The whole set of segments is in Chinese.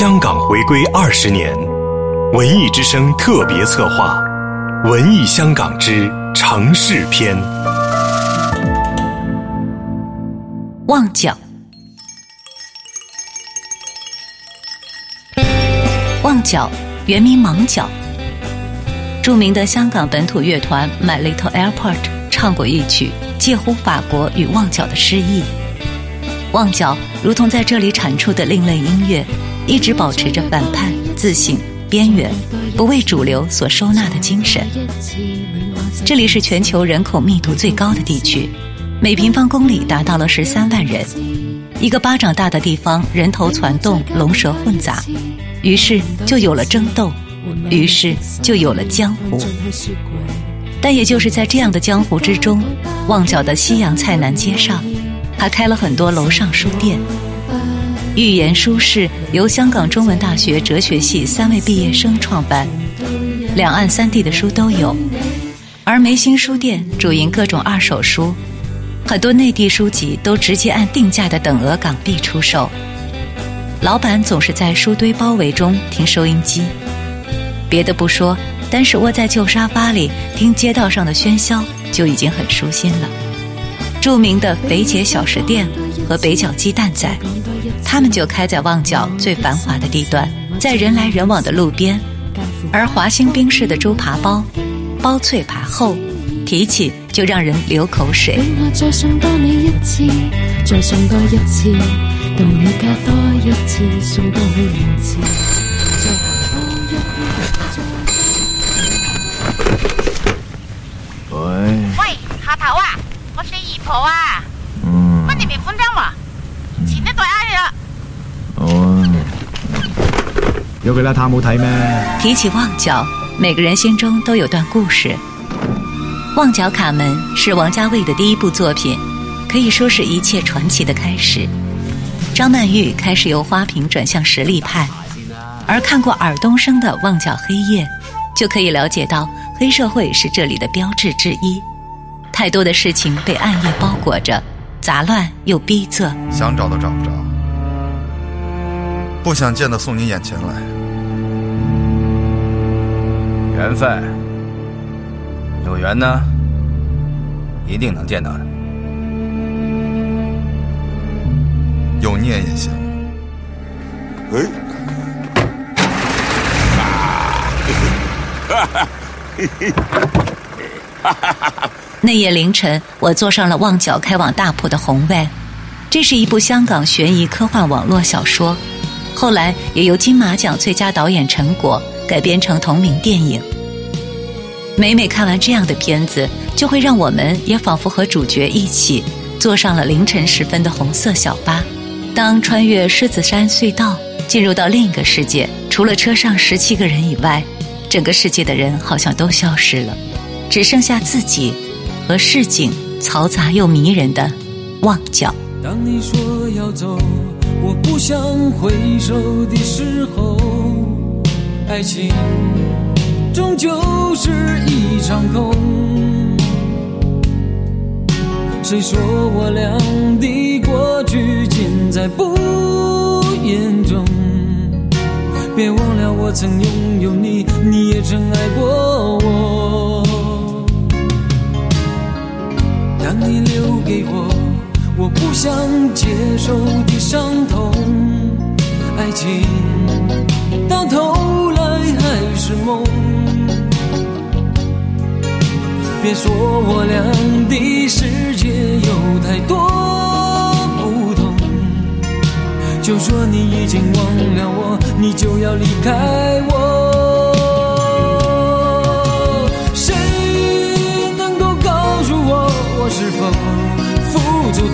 香港回归二十年，文艺之声特别策划《文艺香港之城市篇》。旺角，旺角原名芒角，著名的香港本土乐团 My Little Airport 唱过一曲，介乎法国与旺角的诗意。旺角如同在这里产出的另类音乐，一直保持着反叛、自省、边缘、不为主流所收纳的精神。这里是全球人口密度最高的地区，每平方公里达到了十三万人。一个巴掌大的地方，人头攒动，龙蛇混杂，于是就有了争斗，于是就有了江湖。但也就是在这样的江湖之中，旺角的西洋菜南街上。还开了很多楼上书店，寓言书室由香港中文大学哲学系三位毕业生创办，两岸三地的书都有。而梅心书店主营各种二手书，很多内地书籍都直接按定价的等额港币出售。老板总是在书堆包围中听收音机，别的不说，单是窝在旧沙发里听街道上的喧嚣就已经很舒心了。著名的肥姐小食店和北角鸡蛋仔，他们就开在旺角最繁华的地段，在人来人往的路边。而华兴冰室的猪扒包，包脆扒厚，提起就让人流口水。喂，喂下头啊！我是姨婆啊，嗯，帮你们分账嘛，钱都袋啱啦。哦，有佢啦，他冇睇咩？提起旺角，每个人心中都有段故事。旺角卡门是王家卫的第一部作品，可以说是一切传奇的开始。张曼玉开始由花瓶转向实力派，而看过尔冬升的《旺角黑夜》，就可以了解到黑社会是这里的标志之一。太多的事情被暗夜包裹着，杂乱又逼仄。想找都找不着，不想见的送你眼前来。缘分，有缘呢，一定能见到的。有念也行。哎，哈哈，嘿嘿。那夜凌晨，我坐上了旺角开往大埔的红卫。这是一部香港悬疑科幻网络小说，后来也由金马奖最佳导演陈果改编成同名电影。每每看完这样的片子，就会让我们也仿佛和主角一起坐上了凌晨时分的红色小巴。当穿越狮子山隧道，进入到另一个世界，除了车上十七个人以外，整个世界的人好像都消失了，只剩下自己。和市井嘈杂又迷人的旺角。当你说要走，我不想回首的时候，爱情终究是一场空。谁说我俩的过去尽在不言中？别忘了我曾拥有你，你也曾爱过我。你留给我我不想接受的伤痛，爱情到头来还是梦。别说我俩的世界有太多不同，就说你已经忘了我，你就要离开我。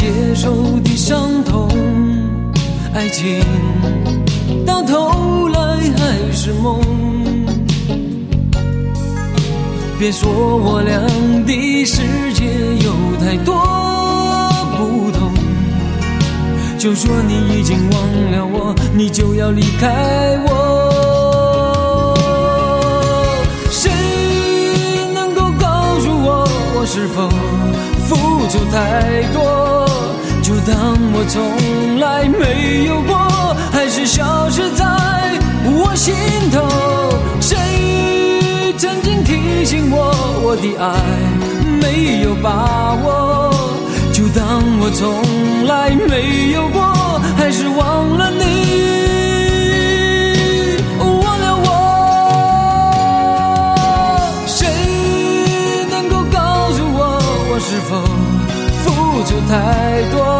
接受的伤痛，爱情到头来还是梦。别说我俩的世界有太多不同，就说你已经忘了我，你就要离开我。谁能够告诉我，我是否付出太多？我从来没有过，还是消失在我心头？谁曾经提醒我，我的爱没有把握？就当我从来没有过，还是忘了你。忘了我，谁能够告诉我，我是否付出太多？